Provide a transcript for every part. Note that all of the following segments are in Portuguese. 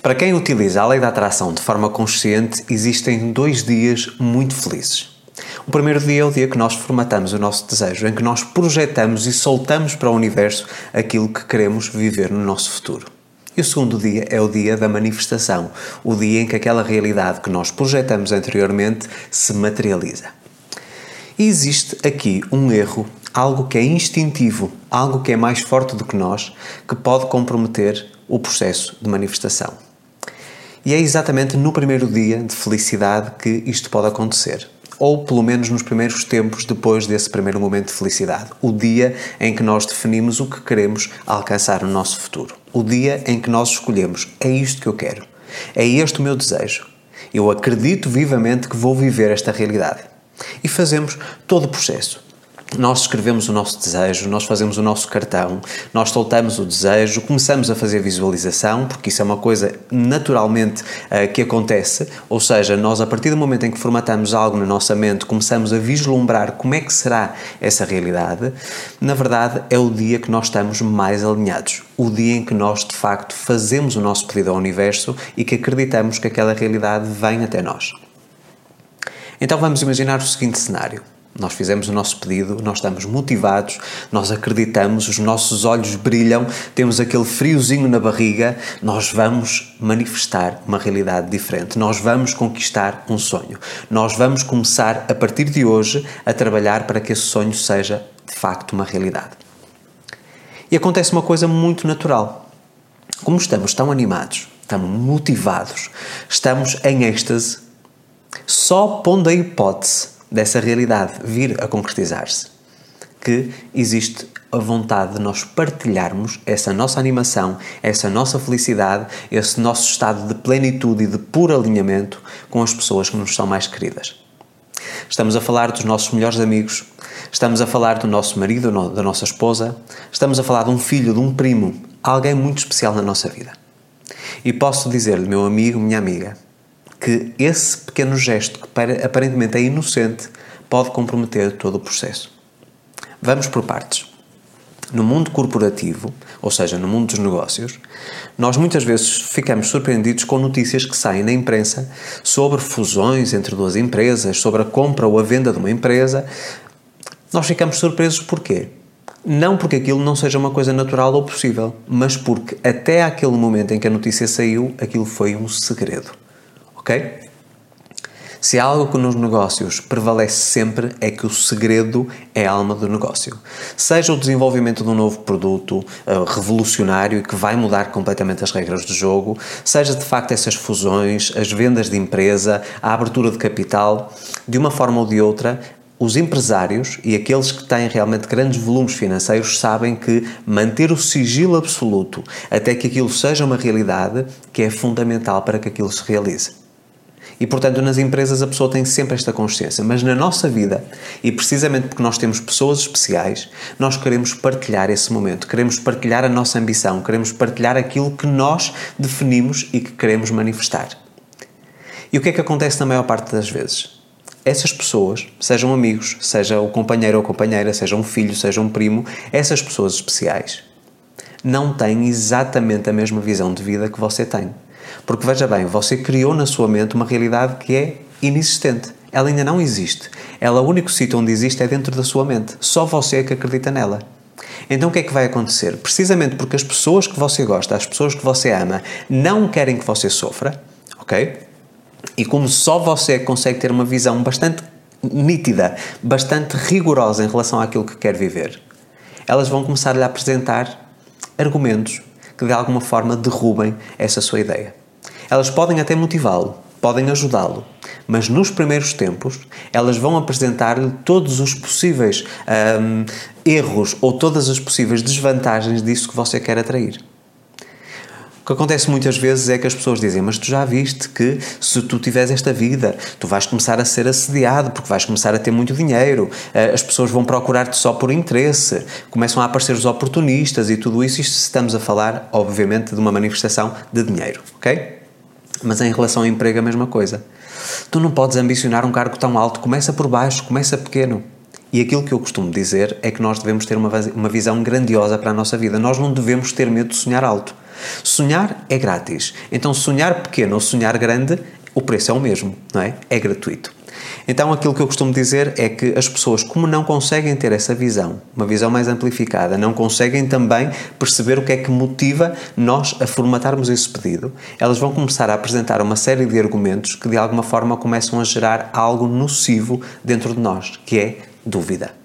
Para quem utiliza a lei da atração de forma consciente, existem dois dias muito felizes. O primeiro dia é o dia que nós formatamos o nosso desejo, em que nós projetamos e soltamos para o universo aquilo que queremos viver no nosso futuro. E o segundo dia é o dia da manifestação, o dia em que aquela realidade que nós projetamos anteriormente se materializa. E existe aqui um erro, algo que é instintivo, algo que é mais forte do que nós, que pode comprometer o processo de manifestação. E é exatamente no primeiro dia de felicidade que isto pode acontecer. Ou pelo menos nos primeiros tempos depois desse primeiro momento de felicidade. O dia em que nós definimos o que queremos alcançar no nosso futuro. O dia em que nós escolhemos: é isto que eu quero. É este o meu desejo. Eu acredito vivamente que vou viver esta realidade. E fazemos todo o processo nós escrevemos o nosso desejo, nós fazemos o nosso cartão, nós soltamos o desejo, começamos a fazer visualização, porque isso é uma coisa naturalmente uh, que acontece, ou seja, nós a partir do momento em que formatamos algo na nossa mente, começamos a vislumbrar como é que será essa realidade, na verdade é o dia que nós estamos mais alinhados, o dia em que nós de facto fazemos o nosso pedido ao universo e que acreditamos que aquela realidade vem até nós. Então vamos imaginar o seguinte cenário. Nós fizemos o nosso pedido, nós estamos motivados, nós acreditamos, os nossos olhos brilham, temos aquele friozinho na barriga, nós vamos manifestar uma realidade diferente, nós vamos conquistar um sonho. Nós vamos começar a partir de hoje a trabalhar para que esse sonho seja de facto uma realidade. E acontece uma coisa muito natural. Como estamos tão animados, estamos motivados, estamos em êxtase, só pondo a hipótese dessa realidade vir a concretizar-se, que existe a vontade de nós partilharmos essa nossa animação, essa nossa felicidade, esse nosso estado de plenitude e de puro alinhamento com as pessoas que nos são mais queridas. Estamos a falar dos nossos melhores amigos, estamos a falar do nosso marido, da nossa esposa, estamos a falar de um filho, de um primo, alguém muito especial na nossa vida. E posso dizer-lhe, meu amigo, minha amiga, que esse pequeno gesto, que aparentemente é inocente, pode comprometer todo o processo. Vamos por partes. No mundo corporativo, ou seja, no mundo dos negócios, nós muitas vezes ficamos surpreendidos com notícias que saem na imprensa sobre fusões entre duas empresas, sobre a compra ou a venda de uma empresa. Nós ficamos surpresos porquê? Não porque aquilo não seja uma coisa natural ou possível, mas porque até aquele momento em que a notícia saiu, aquilo foi um segredo ok? Se há algo que nos negócios prevalece sempre é que o segredo é a alma do negócio. Seja o desenvolvimento de um novo produto uh, revolucionário e que vai mudar completamente as regras do jogo, seja de facto essas fusões, as vendas de empresa, a abertura de capital, de uma forma ou de outra, os empresários e aqueles que têm realmente grandes volumes financeiros sabem que manter o sigilo absoluto até que aquilo seja uma realidade que é fundamental para que aquilo se realize. E, portanto, nas empresas a pessoa tem sempre esta consciência. Mas na nossa vida, e precisamente porque nós temos pessoas especiais, nós queremos partilhar esse momento, queremos partilhar a nossa ambição, queremos partilhar aquilo que nós definimos e que queremos manifestar. E o que é que acontece na maior parte das vezes? Essas pessoas, sejam amigos, seja o companheiro ou companheira, seja um filho, seja um primo, essas pessoas especiais não têm exatamente a mesma visão de vida que você tem. Porque veja bem, você criou na sua mente uma realidade que é inexistente. Ela ainda não existe. Ela, o único sítio onde existe é dentro da sua mente. Só você é que acredita nela. Então o que é que vai acontecer? Precisamente porque as pessoas que você gosta, as pessoas que você ama, não querem que você sofra, ok? E como só você consegue ter uma visão bastante nítida, bastante rigorosa em relação àquilo que quer viver, elas vão começar a lhe apresentar argumentos que de alguma forma derrubem essa sua ideia. Elas podem até motivá-lo, podem ajudá-lo, mas nos primeiros tempos elas vão apresentar-lhe todos os possíveis hum, erros ou todas as possíveis desvantagens disso que você quer atrair. Que acontece muitas vezes é que as pessoas dizem: Mas tu já viste que se tu tiveres esta vida, tu vais começar a ser assediado porque vais começar a ter muito dinheiro, eh, as pessoas vão procurar-te só por interesse, começam a aparecer os oportunistas e tudo isso. Isto estamos a falar, obviamente, de uma manifestação de dinheiro, ok? Mas em relação ao emprego, a mesma coisa. Tu não podes ambicionar um cargo tão alto, começa por baixo, começa pequeno. E aquilo que eu costumo dizer é que nós devemos ter uma, uma visão grandiosa para a nossa vida. Nós não devemos ter medo de sonhar alto. Sonhar é grátis. Então, sonhar pequeno ou sonhar grande, o preço é o mesmo, não é? É gratuito. Então, aquilo que eu costumo dizer é que as pessoas, como não conseguem ter essa visão, uma visão mais amplificada, não conseguem também perceber o que é que motiva nós a formatarmos esse pedido, elas vão começar a apresentar uma série de argumentos que de alguma forma começam a gerar algo nocivo dentro de nós, que é dúvida.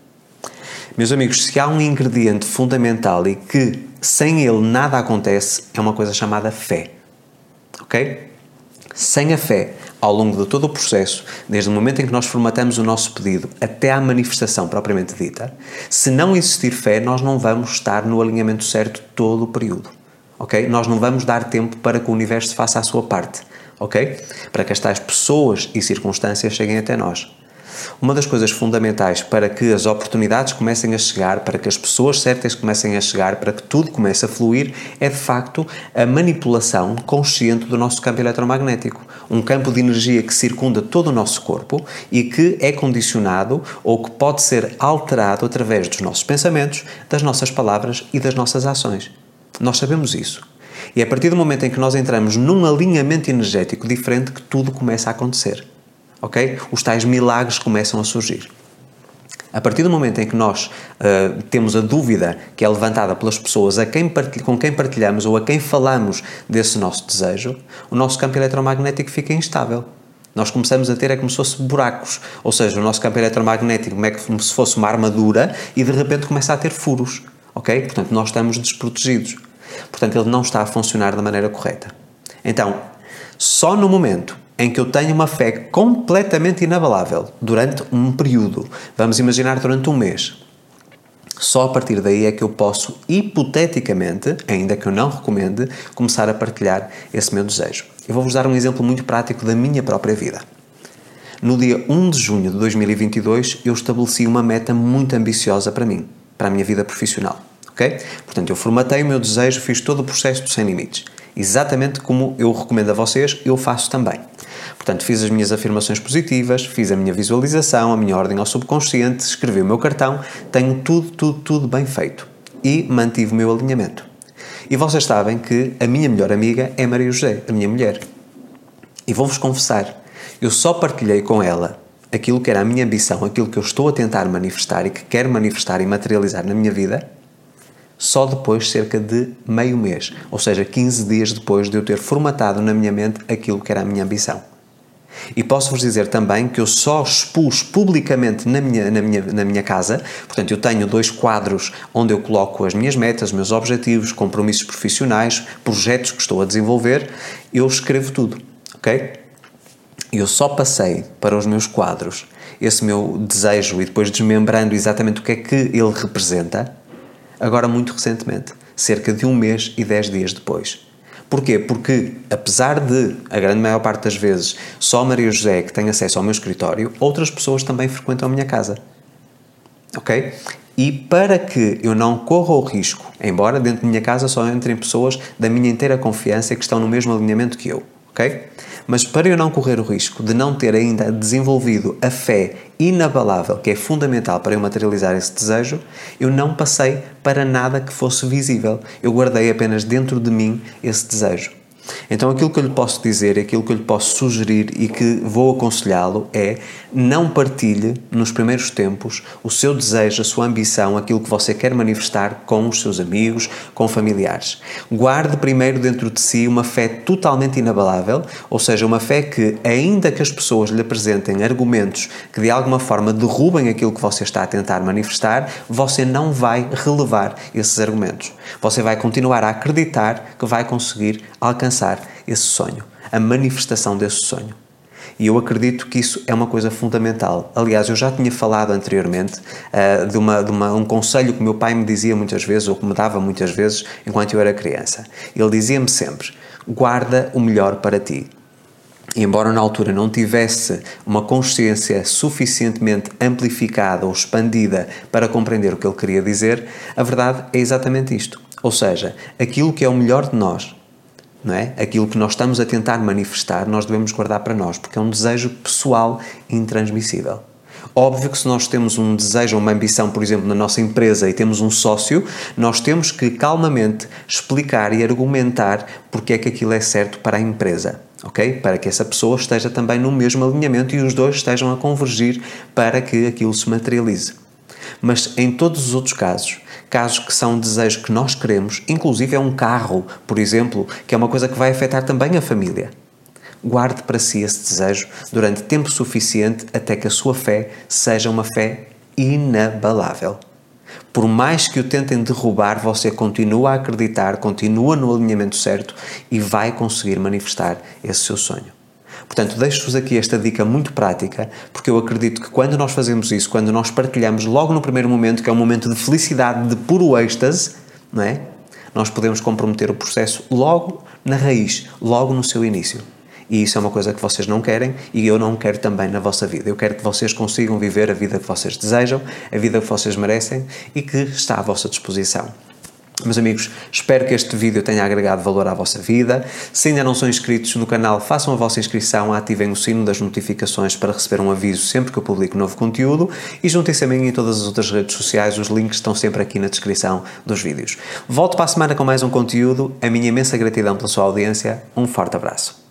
Meus amigos, se há um ingrediente fundamental e que sem ele nada acontece, é uma coisa chamada fé. Ok? Sem a fé, ao longo de todo o processo, desde o momento em que nós formatamos o nosso pedido até à manifestação propriamente dita, se não existir fé, nós não vamos estar no alinhamento certo todo o período. Ok? Nós não vamos dar tempo para que o universo faça a sua parte. Ok? Para que as tais pessoas e circunstâncias cheguem até nós. Uma das coisas fundamentais para que as oportunidades comecem a chegar, para que as pessoas certas comecem a chegar, para que tudo comece a fluir, é de facto a manipulação consciente do nosso campo eletromagnético. Um campo de energia que circunda todo o nosso corpo e que é condicionado ou que pode ser alterado através dos nossos pensamentos, das nossas palavras e das nossas ações. Nós sabemos isso. E é a partir do momento em que nós entramos num alinhamento energético diferente que tudo começa a acontecer ok? Os tais milagres começam a surgir. A partir do momento em que nós uh, temos a dúvida que é levantada pelas pessoas a quem com quem partilhamos ou a quem falamos desse nosso desejo, o nosso campo eletromagnético fica instável. Nós começamos a ter é como se fosse buracos, ou seja, o nosso campo eletromagnético é como se fosse uma armadura e de repente começa a ter furos, ok? Portanto, nós estamos desprotegidos. Portanto, ele não está a funcionar da maneira correta. Então, só no momento em que eu tenho uma fé completamente inabalável durante um período, vamos imaginar durante um mês, só a partir daí é que eu posso, hipoteticamente, ainda que eu não recomende, começar a partilhar esse meu desejo. Eu vou-vos dar um exemplo muito prático da minha própria vida. No dia 1 de junho de 2022, eu estabeleci uma meta muito ambiciosa para mim, para a minha vida profissional. Ok? Portanto, eu formatei o meu desejo, fiz todo o processo do Sem Limites. Exatamente como eu recomendo a vocês, eu faço também. Portanto, fiz as minhas afirmações positivas, fiz a minha visualização, a minha ordem ao subconsciente, escrevi o meu cartão, tenho tudo, tudo, tudo bem feito. E mantive o meu alinhamento. E vocês sabem que a minha melhor amiga é Maria José, a minha mulher. E vou-vos confessar, eu só partilhei com ela aquilo que era a minha ambição, aquilo que eu estou a tentar manifestar e que quero manifestar e materializar na minha vida, só depois, cerca de meio mês, ou seja, 15 dias depois de eu ter formatado na minha mente aquilo que era a minha ambição. E posso-vos dizer também que eu só expus publicamente na minha, na, minha, na minha casa, portanto, eu tenho dois quadros onde eu coloco as minhas metas, meus objetivos, compromissos profissionais, projetos que estou a desenvolver, eu escrevo tudo, ok? Eu só passei para os meus quadros esse meu desejo e depois desmembrando exatamente o que é que ele representa, agora muito recentemente, cerca de um mês e dez dias depois. Porquê? Porque, apesar de, a grande maior parte das vezes, só Maria José que tem acesso ao meu escritório, outras pessoas também frequentam a minha casa. Ok? E para que eu não corra o risco, embora dentro da minha casa só entrem pessoas da minha inteira confiança que estão no mesmo alinhamento que eu, ok? Mas para eu não correr o risco de não ter ainda desenvolvido a fé inabalável que é fundamental para eu materializar esse desejo, eu não passei para nada que fosse visível. Eu guardei apenas dentro de mim esse desejo. Então, aquilo que eu lhe posso dizer, aquilo que eu lhe posso sugerir e que vou aconselhá-lo é não partilhe nos primeiros tempos o seu desejo, a sua ambição, aquilo que você quer manifestar com os seus amigos, com familiares. Guarde primeiro dentro de si uma fé totalmente inabalável, ou seja, uma fé que, ainda que as pessoas lhe apresentem argumentos que de alguma forma derrubem aquilo que você está a tentar manifestar, você não vai relevar esses argumentos. Você vai continuar a acreditar que vai conseguir alcançar esse sonho, a manifestação desse sonho. E eu acredito que isso é uma coisa fundamental. Aliás, eu já tinha falado anteriormente uh, de, uma, de uma, um conselho que meu pai me dizia muitas vezes, ou que me dava muitas vezes, enquanto eu era criança. Ele dizia-me sempre: guarda o melhor para ti. E embora na altura não tivesse uma consciência suficientemente amplificada ou expandida para compreender o que ele queria dizer, a verdade é exatamente isto. Ou seja, aquilo que é o melhor de nós, não é? Aquilo que nós estamos a tentar manifestar, nós devemos guardar para nós, porque é um desejo pessoal intransmissível. Óbvio que se nós temos um desejo uma ambição, por exemplo, na nossa empresa e temos um sócio, nós temos que calmamente explicar e argumentar porque é que aquilo é certo para a empresa. ok? Para que essa pessoa esteja também no mesmo alinhamento e os dois estejam a convergir para que aquilo se materialize. Mas em todos os outros casos, casos que são desejos que nós queremos, inclusive é um carro, por exemplo, que é uma coisa que vai afetar também a família guarde para si esse desejo durante tempo suficiente até que a sua fé seja uma fé inabalável. Por mais que o tentem derrubar, você continua a acreditar, continua no alinhamento certo e vai conseguir manifestar esse seu sonho. Portanto, deixo-vos aqui esta dica muito prática, porque eu acredito que quando nós fazemos isso, quando nós partilhamos logo no primeiro momento, que é um momento de felicidade, de puro êxtase, não é? Nós podemos comprometer o processo logo na raiz, logo no seu início. E isso é uma coisa que vocês não querem e eu não quero também na vossa vida. Eu quero que vocês consigam viver a vida que vocês desejam, a vida que vocês merecem e que está à vossa disposição. Meus amigos, espero que este vídeo tenha agregado valor à vossa vida. Se ainda não são inscritos no canal, façam a vossa inscrição, ativem o sino das notificações para receber um aviso sempre que eu publico novo conteúdo e juntem-se a mim em todas as outras redes sociais, os links estão sempre aqui na descrição dos vídeos. Volto para a semana com mais um conteúdo, a minha imensa gratidão pela sua audiência, um forte abraço.